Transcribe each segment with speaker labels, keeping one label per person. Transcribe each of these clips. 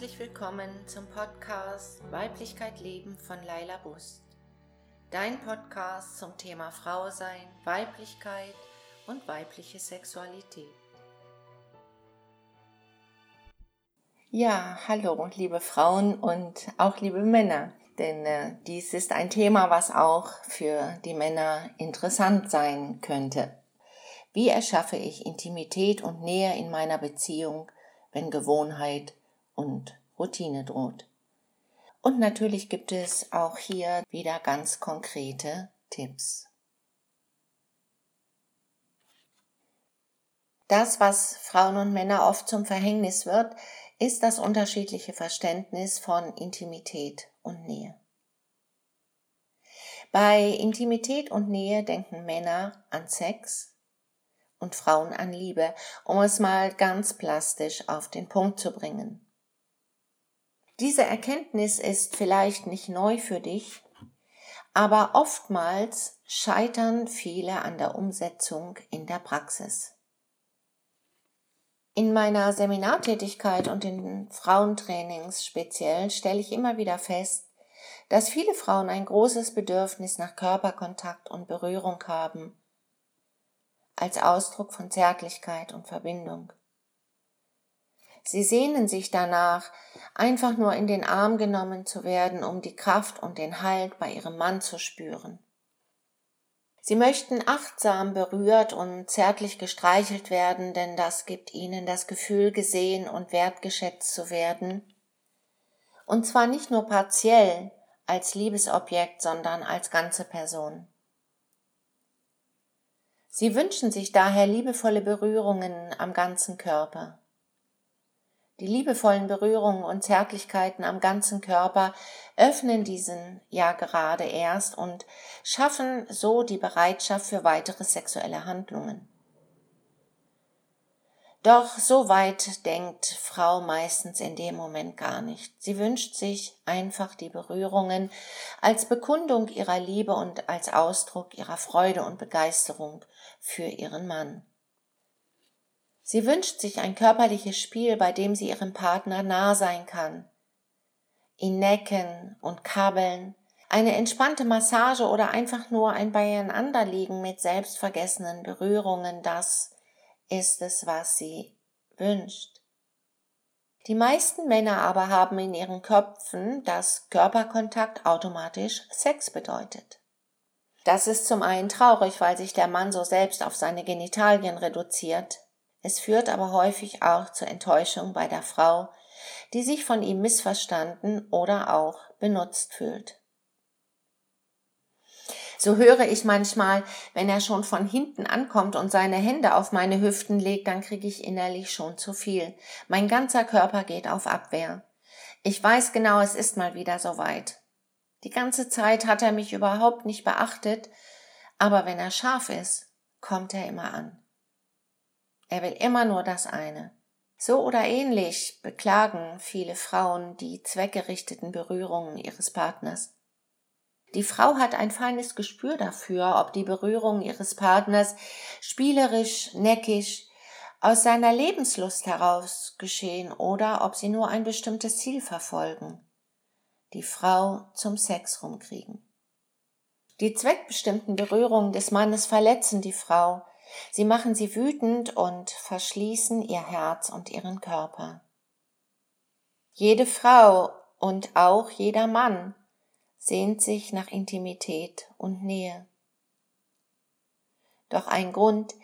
Speaker 1: herzlich willkommen zum Podcast Weiblichkeit Leben von Laila Bust. Dein Podcast zum Thema Frau sein, Weiblichkeit und weibliche Sexualität. Ja, hallo, liebe Frauen und auch liebe Männer, denn äh, dies ist ein Thema, was auch für die Männer interessant sein könnte. Wie erschaffe ich Intimität und Nähe in meiner Beziehung, wenn Gewohnheit und Routine droht? Und natürlich gibt es auch hier wieder ganz konkrete Tipps. Das, was Frauen und Männer oft zum Verhängnis wird, ist das unterschiedliche Verständnis von Intimität und Nähe. Bei Intimität und Nähe denken Männer an Sex und Frauen an Liebe, um es mal ganz plastisch auf den Punkt zu bringen. Diese Erkenntnis ist vielleicht nicht neu für dich, aber oftmals scheitern viele an der Umsetzung in der Praxis. In meiner Seminartätigkeit und in Frauentrainings speziell stelle ich immer wieder fest, dass viele Frauen ein großes Bedürfnis nach Körperkontakt und Berührung haben, als Ausdruck von Zärtlichkeit und Verbindung. Sie sehnen sich danach, einfach nur in den Arm genommen zu werden, um die Kraft und den Halt bei ihrem Mann zu spüren. Sie möchten achtsam berührt und zärtlich gestreichelt werden, denn das gibt ihnen das Gefühl, gesehen und wertgeschätzt zu werden. Und zwar nicht nur partiell als Liebesobjekt, sondern als ganze Person. Sie wünschen sich daher liebevolle Berührungen am ganzen Körper. Die liebevollen Berührungen und Zärtlichkeiten am ganzen Körper öffnen diesen ja gerade erst und schaffen so die Bereitschaft für weitere sexuelle Handlungen. Doch so weit denkt Frau meistens in dem Moment gar nicht. Sie wünscht sich einfach die Berührungen als Bekundung ihrer Liebe und als Ausdruck ihrer Freude und Begeisterung für ihren Mann. Sie wünscht sich ein körperliches Spiel, bei dem sie ihrem Partner nah sein kann. Ihn necken und kabbeln, eine entspannte Massage oder einfach nur ein Beieinanderliegen mit selbstvergessenen Berührungen, das ist es, was sie wünscht. Die meisten Männer aber haben in ihren Köpfen, dass Körperkontakt automatisch Sex bedeutet. Das ist zum einen traurig, weil sich der Mann so selbst auf seine Genitalien reduziert, es führt aber häufig auch zur Enttäuschung bei der Frau, die sich von ihm missverstanden oder auch benutzt fühlt. So höre ich manchmal, wenn er schon von hinten ankommt und seine Hände auf meine Hüften legt, dann kriege ich innerlich schon zu viel. Mein ganzer Körper geht auf Abwehr. Ich weiß genau, es ist mal wieder soweit. Die ganze Zeit hat er mich überhaupt nicht beachtet, aber wenn er scharf ist, kommt er immer an. Er will immer nur das eine. So oder ähnlich beklagen viele Frauen die zweckgerichteten Berührungen ihres Partners. Die Frau hat ein feines Gespür dafür, ob die Berührungen ihres Partners spielerisch, neckisch, aus seiner Lebenslust heraus geschehen oder ob sie nur ein bestimmtes Ziel verfolgen. Die Frau zum Sex rumkriegen. Die zweckbestimmten Berührungen des Mannes verletzen die Frau, Sie machen sie wütend und verschließen ihr Herz und ihren Körper. Jede Frau und auch jeder Mann sehnt sich nach Intimität und Nähe. Doch ein Grund,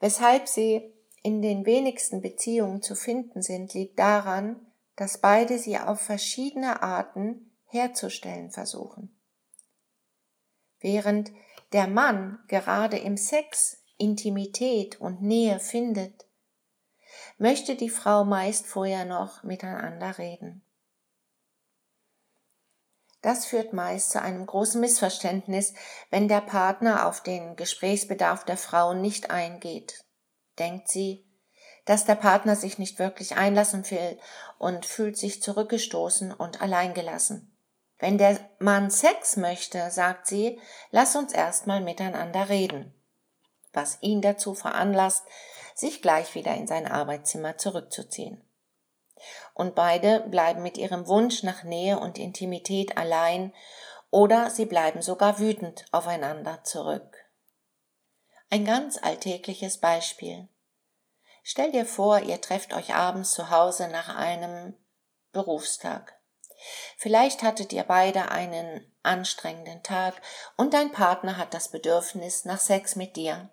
Speaker 1: weshalb sie in den wenigsten Beziehungen zu finden sind, liegt daran, dass beide sie auf verschiedene Arten herzustellen versuchen. Während der Mann gerade im Sex Intimität und Nähe findet, möchte die Frau meist vorher noch miteinander reden. Das führt meist zu einem großen Missverständnis, wenn der Partner auf den Gesprächsbedarf der Frau nicht eingeht. Denkt sie, dass der Partner sich nicht wirklich einlassen will und fühlt sich zurückgestoßen und alleingelassen. Wenn der Mann Sex möchte, sagt sie, lass uns erstmal miteinander reden was ihn dazu veranlasst, sich gleich wieder in sein Arbeitszimmer zurückzuziehen. Und beide bleiben mit ihrem Wunsch nach Nähe und Intimität allein oder sie bleiben sogar wütend aufeinander zurück. Ein ganz alltägliches Beispiel. Stell dir vor, ihr trefft euch abends zu Hause nach einem Berufstag. Vielleicht hattet ihr beide einen anstrengenden Tag und dein Partner hat das Bedürfnis nach Sex mit dir,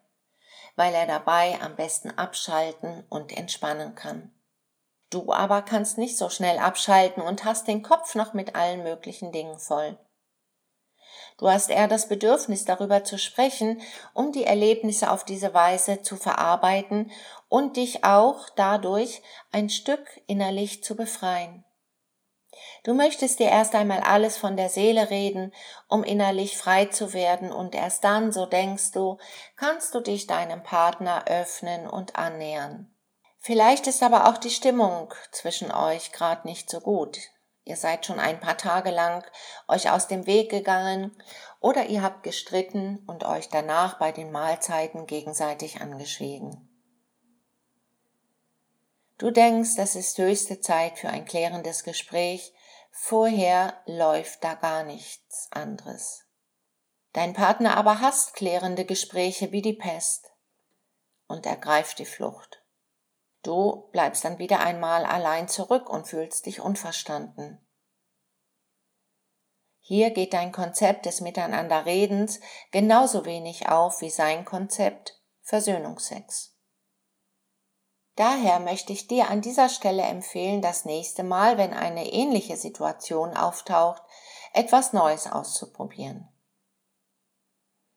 Speaker 1: weil er dabei am besten abschalten und entspannen kann. Du aber kannst nicht so schnell abschalten und hast den Kopf noch mit allen möglichen Dingen voll. Du hast eher das Bedürfnis, darüber zu sprechen, um die Erlebnisse auf diese Weise zu verarbeiten und dich auch dadurch ein Stück innerlich zu befreien. Du möchtest dir erst einmal alles von der Seele reden, um innerlich frei zu werden, und erst dann, so denkst du, kannst du dich deinem Partner öffnen und annähern. Vielleicht ist aber auch die Stimmung zwischen euch gerade nicht so gut. Ihr seid schon ein paar Tage lang euch aus dem Weg gegangen oder ihr habt gestritten und euch danach bei den Mahlzeiten gegenseitig angeschwiegen. Du denkst, das ist höchste Zeit für ein klärendes Gespräch, vorher läuft da gar nichts anderes. Dein Partner aber hasst klärende Gespräche wie die Pest und ergreift die Flucht. Du bleibst dann wieder einmal allein zurück und fühlst dich unverstanden. Hier geht dein Konzept des Miteinanderredens genauso wenig auf wie sein Konzept Versöhnungsex. Daher möchte ich dir an dieser Stelle empfehlen, das nächste Mal, wenn eine ähnliche Situation auftaucht, etwas Neues auszuprobieren.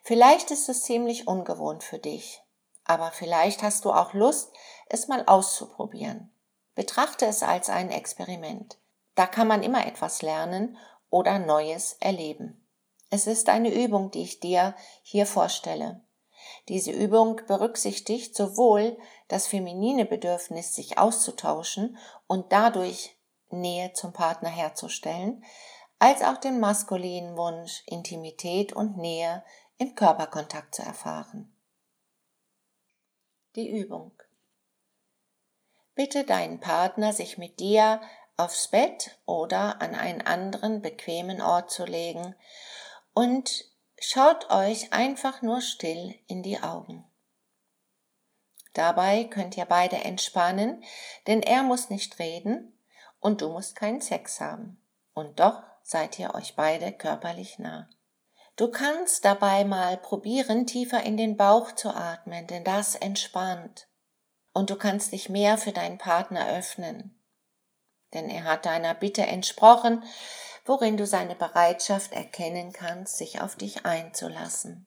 Speaker 1: Vielleicht ist es ziemlich ungewohnt für dich, aber vielleicht hast du auch Lust, es mal auszuprobieren. Betrachte es als ein Experiment. Da kann man immer etwas lernen oder Neues erleben. Es ist eine Übung, die ich dir hier vorstelle. Diese Übung berücksichtigt sowohl das feminine Bedürfnis, sich auszutauschen und dadurch Nähe zum Partner herzustellen, als auch den maskulinen Wunsch, Intimität und Nähe im Körperkontakt zu erfahren. Die Übung. Bitte deinen Partner, sich mit dir aufs Bett oder an einen anderen bequemen Ort zu legen und schaut euch einfach nur still in die Augen. Dabei könnt ihr beide entspannen, denn er muss nicht reden und du musst keinen Sex haben. Und doch seid ihr euch beide körperlich nah. Du kannst dabei mal probieren, tiefer in den Bauch zu atmen, denn das entspannt. Und du kannst dich mehr für deinen Partner öffnen. Denn er hat deiner Bitte entsprochen, worin du seine Bereitschaft erkennen kannst, sich auf dich einzulassen.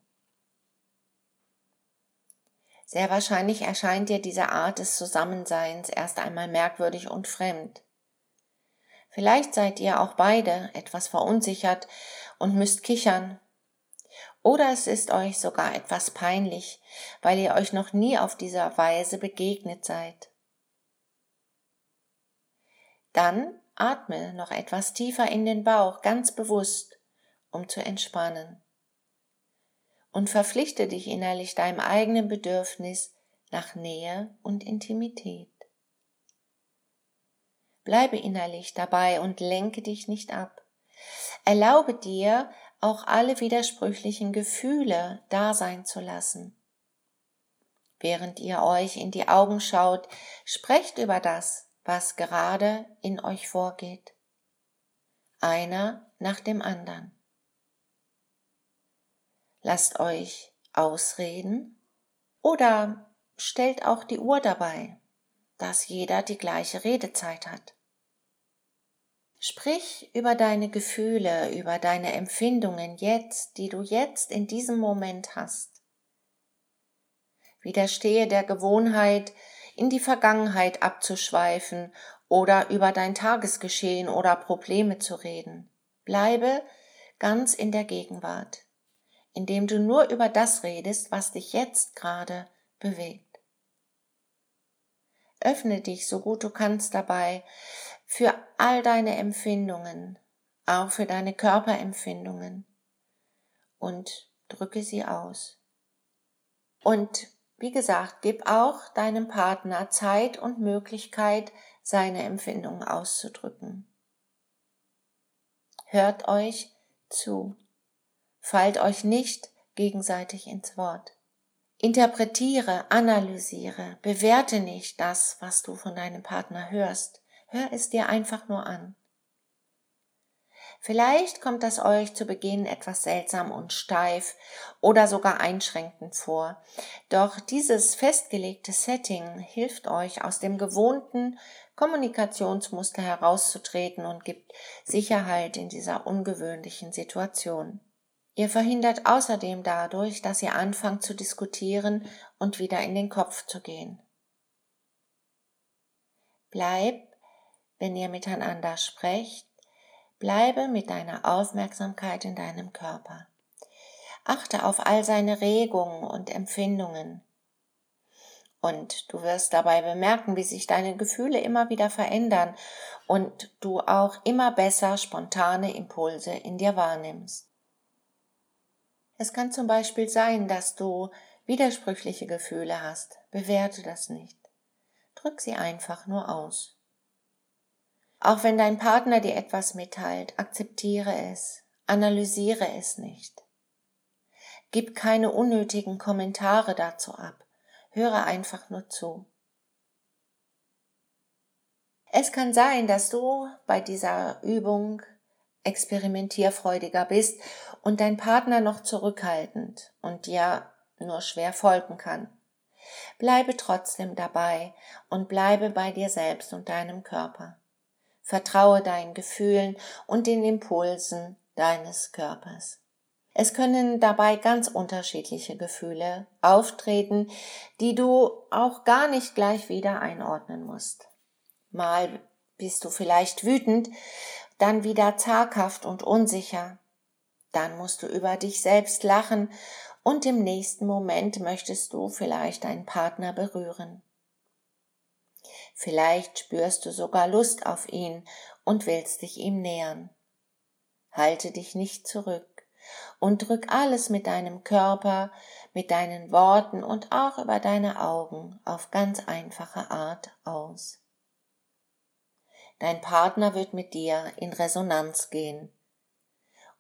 Speaker 1: Sehr wahrscheinlich erscheint dir diese Art des Zusammenseins erst einmal merkwürdig und fremd. Vielleicht seid ihr auch beide etwas verunsichert und müsst kichern, oder es ist euch sogar etwas peinlich, weil ihr euch noch nie auf dieser Weise begegnet seid. Dann atme noch etwas tiefer in den Bauch, ganz bewusst, um zu entspannen. Und verpflichte dich innerlich deinem eigenen Bedürfnis nach Nähe und Intimität. Bleibe innerlich dabei und lenke dich nicht ab. Erlaube dir, auch alle widersprüchlichen Gefühle da sein zu lassen. Während ihr euch in die Augen schaut, sprecht über das, was gerade in euch vorgeht. Einer nach dem anderen. Lasst euch ausreden oder stellt auch die Uhr dabei, dass jeder die gleiche Redezeit hat. Sprich über deine Gefühle, über deine Empfindungen jetzt, die du jetzt in diesem Moment hast. Widerstehe der Gewohnheit, in die Vergangenheit abzuschweifen oder über dein Tagesgeschehen oder Probleme zu reden. Bleibe ganz in der Gegenwart, indem du nur über das redest, was dich jetzt gerade bewegt. Öffne dich so gut du kannst dabei für all deine Empfindungen, auch für deine Körperempfindungen und drücke sie aus. Und wie gesagt, gib auch deinem Partner Zeit und Möglichkeit, seine Empfindungen auszudrücken. Hört euch zu. Fallt euch nicht gegenseitig ins Wort. Interpretiere, analysiere, bewerte nicht das, was du von deinem Partner hörst. Hör es dir einfach nur an. Vielleicht kommt das euch zu Beginn etwas seltsam und steif oder sogar einschränkend vor. Doch dieses festgelegte Setting hilft euch aus dem gewohnten Kommunikationsmuster herauszutreten und gibt Sicherheit in dieser ungewöhnlichen Situation. Ihr verhindert außerdem dadurch, dass ihr anfangt zu diskutieren und wieder in den Kopf zu gehen. Bleib, wenn ihr miteinander sprecht, Bleibe mit deiner Aufmerksamkeit in deinem Körper. Achte auf all seine Regungen und Empfindungen. Und du wirst dabei bemerken, wie sich deine Gefühle immer wieder verändern und du auch immer besser spontane Impulse in dir wahrnimmst. Es kann zum Beispiel sein, dass du widersprüchliche Gefühle hast. Bewerte das nicht. Drück sie einfach nur aus. Auch wenn dein Partner dir etwas mitteilt, akzeptiere es, analysiere es nicht. Gib keine unnötigen Kommentare dazu ab, höre einfach nur zu. Es kann sein, dass du bei dieser Übung experimentierfreudiger bist und dein Partner noch zurückhaltend und dir nur schwer folgen kann. Bleibe trotzdem dabei und bleibe bei dir selbst und deinem Körper. Vertraue deinen Gefühlen und den Impulsen deines Körpers. Es können dabei ganz unterschiedliche Gefühle auftreten, die du auch gar nicht gleich wieder einordnen musst. Mal bist du vielleicht wütend, dann wieder zaghaft und unsicher. Dann musst du über dich selbst lachen und im nächsten Moment möchtest du vielleicht deinen Partner berühren. Vielleicht spürst du sogar Lust auf ihn und willst dich ihm nähern. Halte dich nicht zurück und drück alles mit deinem Körper, mit deinen Worten und auch über deine Augen auf ganz einfache Art aus. Dein Partner wird mit dir in Resonanz gehen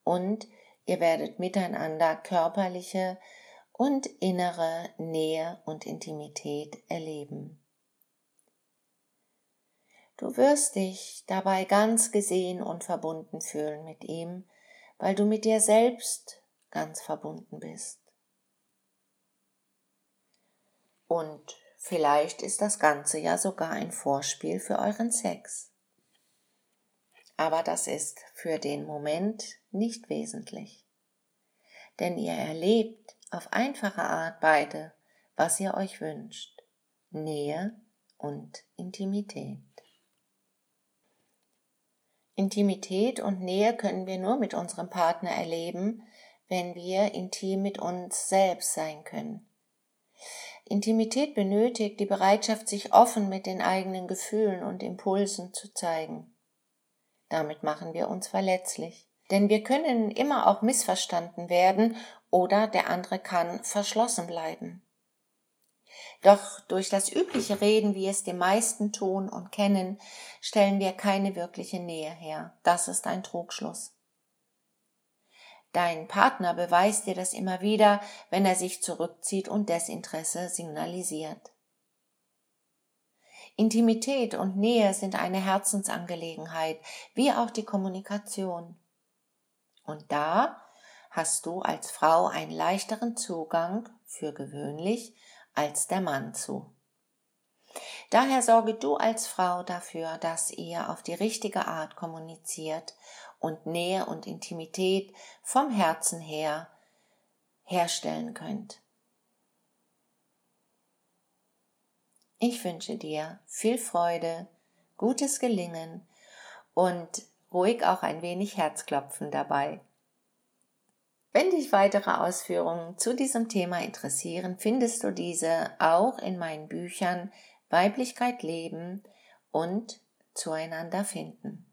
Speaker 1: und ihr werdet miteinander körperliche und innere Nähe und Intimität erleben. Du wirst dich dabei ganz gesehen und verbunden fühlen mit ihm, weil du mit dir selbst ganz verbunden bist. Und vielleicht ist das Ganze ja sogar ein Vorspiel für euren Sex. Aber das ist für den Moment nicht wesentlich. Denn ihr erlebt auf einfache Art beide, was ihr euch wünscht. Nähe und Intimität. Intimität und Nähe können wir nur mit unserem Partner erleben, wenn wir intim mit uns selbst sein können. Intimität benötigt die Bereitschaft, sich offen mit den eigenen Gefühlen und Impulsen zu zeigen. Damit machen wir uns verletzlich. Denn wir können immer auch missverstanden werden oder der andere kann verschlossen bleiben. Doch durch das übliche Reden, wie es die meisten tun und kennen, stellen wir keine wirkliche Nähe her. Das ist ein Trugschluss. Dein Partner beweist dir das immer wieder, wenn er sich zurückzieht und Desinteresse signalisiert. Intimität und Nähe sind eine Herzensangelegenheit, wie auch die Kommunikation. Und da hast du als Frau einen leichteren Zugang für gewöhnlich als der Mann zu. Daher sorge du als Frau dafür, dass ihr auf die richtige Art kommuniziert und Nähe und Intimität vom Herzen her herstellen könnt. Ich wünsche dir viel Freude, gutes Gelingen und ruhig auch ein wenig Herzklopfen dabei. Wenn dich weitere Ausführungen zu diesem Thema interessieren, findest du diese auch in meinen Büchern Weiblichkeit leben und zueinander finden.